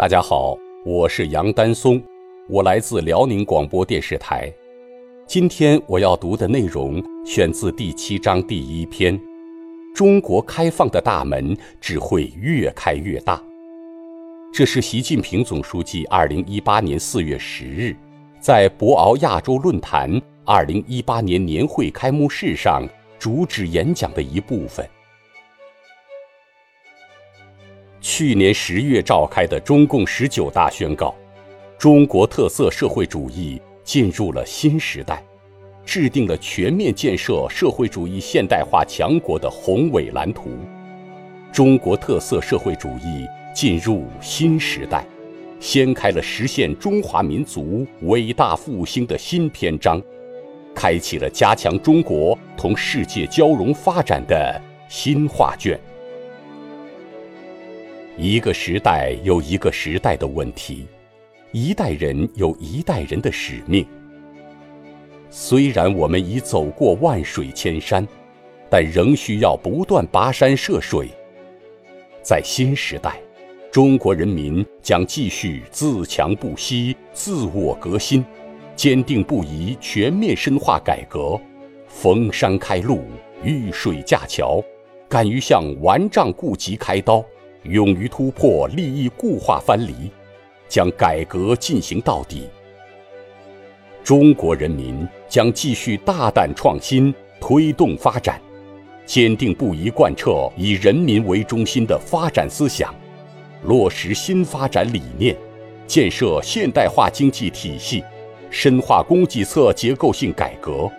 大家好，我是杨丹松，我来自辽宁广播电视台。今天我要读的内容选自第七章第一篇：中国开放的大门只会越开越大。这是习近平总书记二零一八年四月十日在博鳌亚洲论坛二零一八年年会开幕式上主旨演讲的一部分。去年十月召开的中共十九大宣告，中国特色社会主义进入了新时代，制定了全面建设社会主义现代化强国的宏伟蓝图。中国特色社会主义进入新时代，掀开了实现中华民族伟大复兴的新篇章，开启了加强中国同世界交融发展的新画卷。一个时代有一个时代的问题，一代人有一代人的使命。虽然我们已走过万水千山，但仍需要不断跋山涉水。在新时代，中国人民将继续自强不息、自我革新，坚定不移全面深化改革，逢山开路，遇水架桥，敢于向顽瘴痼疾开刀。勇于突破利益固化藩篱，将改革进行到底。中国人民将继续大胆创新，推动发展，坚定不移贯彻以人民为中心的发展思想，落实新发展理念，建设现代化经济体系，深化供给侧结构性改革，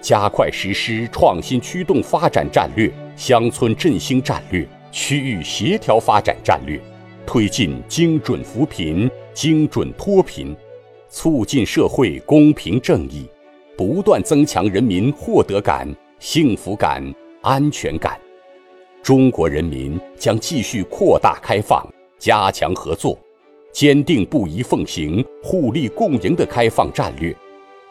加快实施创新驱动发展战略、乡村振兴战略。区域协调发展战略，推进精准扶贫、精准脱贫，促进社会公平正义，不断增强人民获得感、幸福感、安全感。中国人民将继续扩大开放，加强合作，坚定不移奉行互利共赢的开放战略，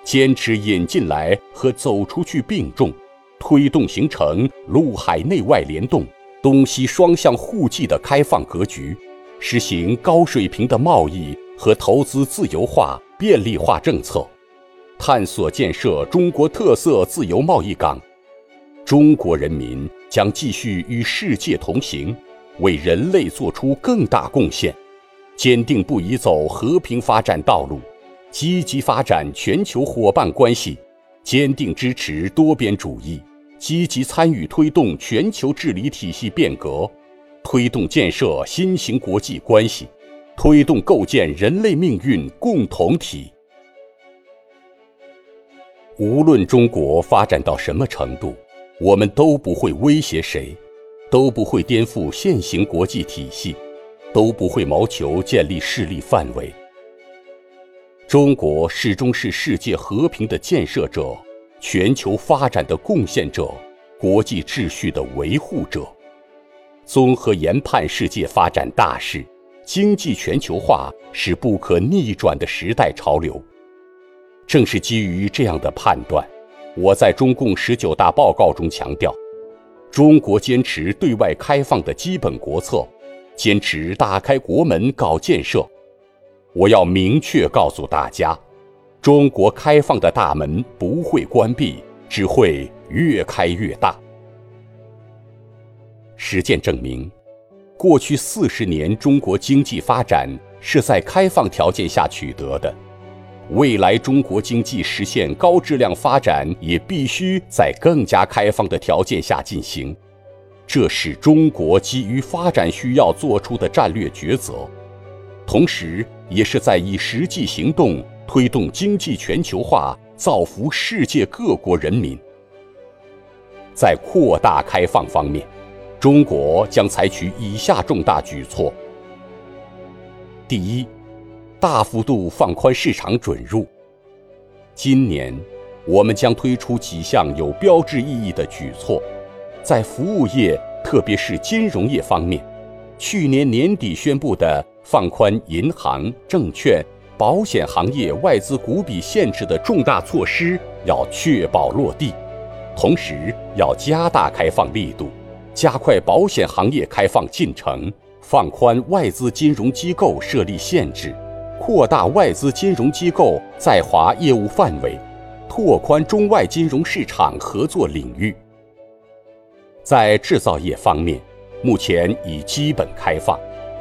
坚持引进来和走出去并重，推动形成陆海内外联动。东西双向互济的开放格局，实行高水平的贸易和投资自由化便利化政策，探索建设中国特色自由贸易港。中国人民将继续与世界同行，为人类做出更大贡献，坚定不移走和平发展道路，积极发展全球伙伴关系，坚定支持多边主义。积极参与推动全球治理体系变革，推动建设新型国际关系，推动构建人类命运共同体。无论中国发展到什么程度，我们都不会威胁谁，都不会颠覆现行国际体系，都不会谋求建立势力范围。中国始终是世界和平的建设者。全球发展的贡献者，国际秩序的维护者，综合研判世界发展大势，经济全球化是不可逆转的时代潮流。正是基于这样的判断，我在中共十九大报告中强调，中国坚持对外开放的基本国策，坚持打开国门搞建设。我要明确告诉大家。中国开放的大门不会关闭，只会越开越大。实践证明，过去四十年中国经济发展是在开放条件下取得的，未来中国经济实现高质量发展也必须在更加开放的条件下进行。这是中国基于发展需要做出的战略抉择，同时也是在以实际行动。推动经济全球化，造福世界各国人民。在扩大开放方面，中国将采取以下重大举措：第一，大幅度放宽市场准入。今年，我们将推出几项有标志意义的举措，在服务业，特别是金融业方面，去年年底宣布的放宽银行、证券。保险行业外资股比限制的重大措施要确保落地，同时要加大开放力度，加快保险行业开放进程，放宽外资金融机构设立限制，扩大外资金融机构在华业务范围，拓宽中外金融市场合作领域。在制造业方面，目前已基本开放，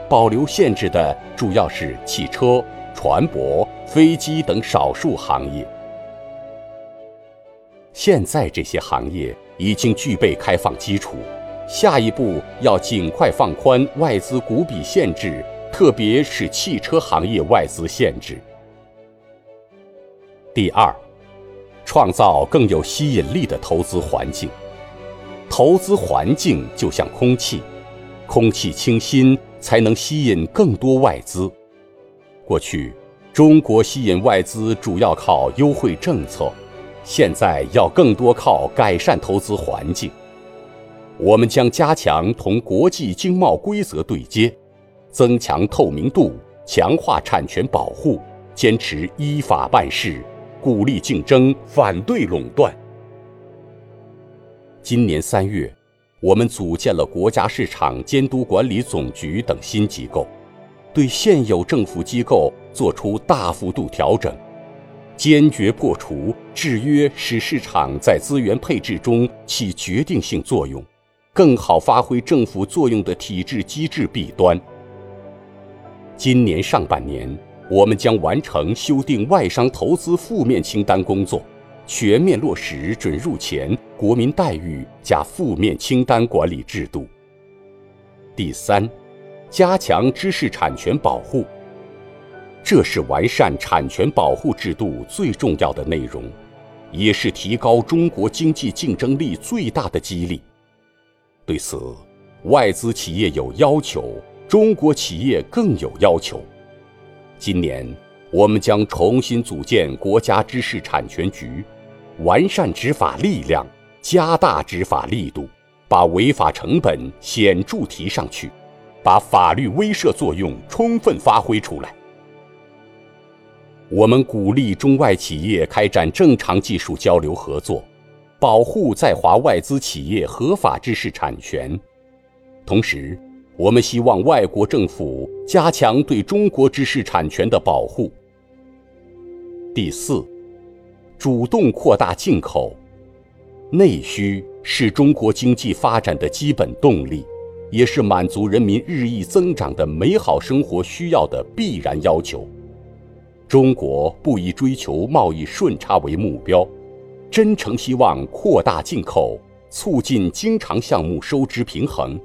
保留限制的主要是汽车、船舶、飞机等少数行业。现在这些行业已经具备开放基础。下一步要尽快放宽外资股比限制，特别是汽车行业外资限制。第二，创造更有吸引力的投资环境。投资环境就像空气，空气清新才能吸引更多外资。过去，中国吸引外资主要靠优惠政策，现在要更多靠改善投资环境。我们将加强同国际经贸规则对接，增强透明度，强化产权保护，坚持依法办事，鼓励竞争，反对垄断。今年三月，我们组建了国家市场监督管理总局等新机构，对现有政府机构作出大幅度调整，坚决破除制约使市场在资源配置中起决定性作用。更好发挥政府作用的体制机制弊端。今年上半年，我们将完成修订外商投资负面清单工作，全面落实准入前国民待遇加负面清单管理制度。第三，加强知识产权保护，这是完善产权保护制度最重要的内容，也是提高中国经济竞争力最大的激励。对此，外资企业有要求，中国企业更有要求。今年，我们将重新组建国家知识产权局，完善执法力量，加大执法力度，把违法成本显著提上去，把法律威慑作用充分发挥出来。我们鼓励中外企业开展正常技术交流合作。保护在华外资企业合法知识产权，同时，我们希望外国政府加强对中国知识产权的保护。第四，主动扩大进口，内需是中国经济发展的基本动力，也是满足人民日益增长的美好生活需要的必然要求。中国不以追求贸易顺差为目标。真诚希望扩大进口，促进经常项目收支平衡。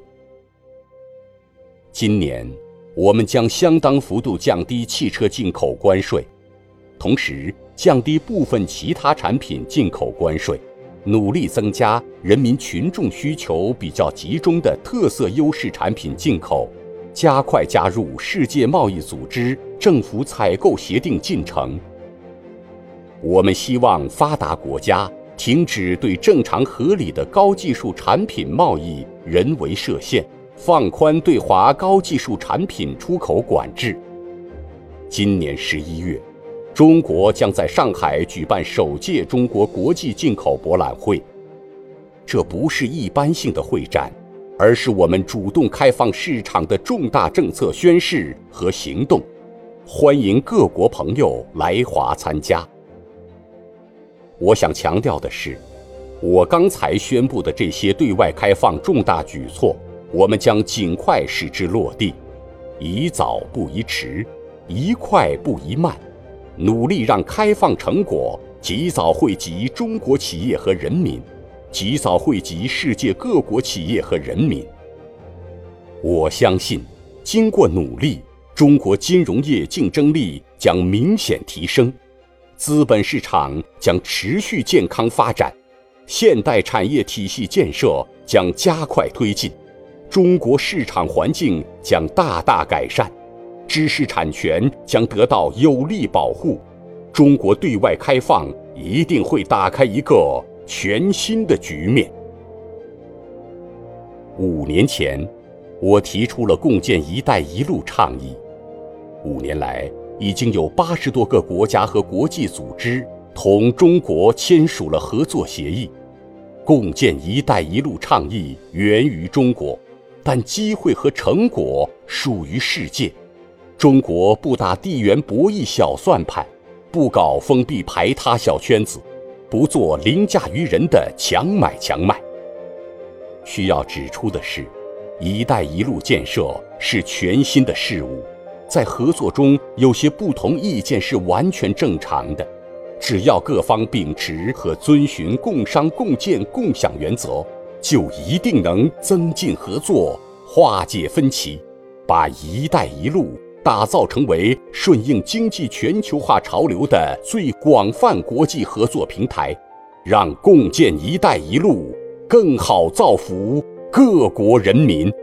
今年，我们将相当幅度降低汽车进口关税，同时降低部分其他产品进口关税，努力增加人民群众需求比较集中的特色优势产品进口，加快加入世界贸易组织政府采购协定进程。我们希望发达国家停止对正常合理的高技术产品贸易人为设限，放宽对华高技术产品出口管制。今年十一月，中国将在上海举办首届中国国际进口博览会。这不是一般性的会展，而是我们主动开放市场的重大政策宣示和行动。欢迎各国朋友来华参加。我想强调的是，我刚才宣布的这些对外开放重大举措，我们将尽快使之落地，宜早不宜迟，宜快不宜慢，努力让开放成果及早惠及中国企业和人民，及早惠及世界各国企业和人民。我相信，经过努力，中国金融业竞争力将明显提升。资本市场将持续健康发展，现代产业体系建设将加快推进，中国市场环境将大大改善，知识产权将得到有力保护，中国对外开放一定会打开一个全新的局面。五年前，我提出了共建“一带一路”倡议，五年来。已经有八十多个国家和国际组织同中国签署了合作协议，共建“一带一路”倡议源于中国，但机会和成果属于世界。中国不打地缘博弈小算盘，不搞封闭排他小圈子，不做凌驾于人的强买强卖。需要指出的是，“一带一路”建设是全新的事物，在合作中有些不同意见是完全正常的。只要各方秉持和遵循共商共建共享原则，就一定能增进合作、化解分歧，把“一带一路”打造成为顺应经济全球化潮流的最广泛国际合作平台，让共建“一带一路”更好造福各国人民。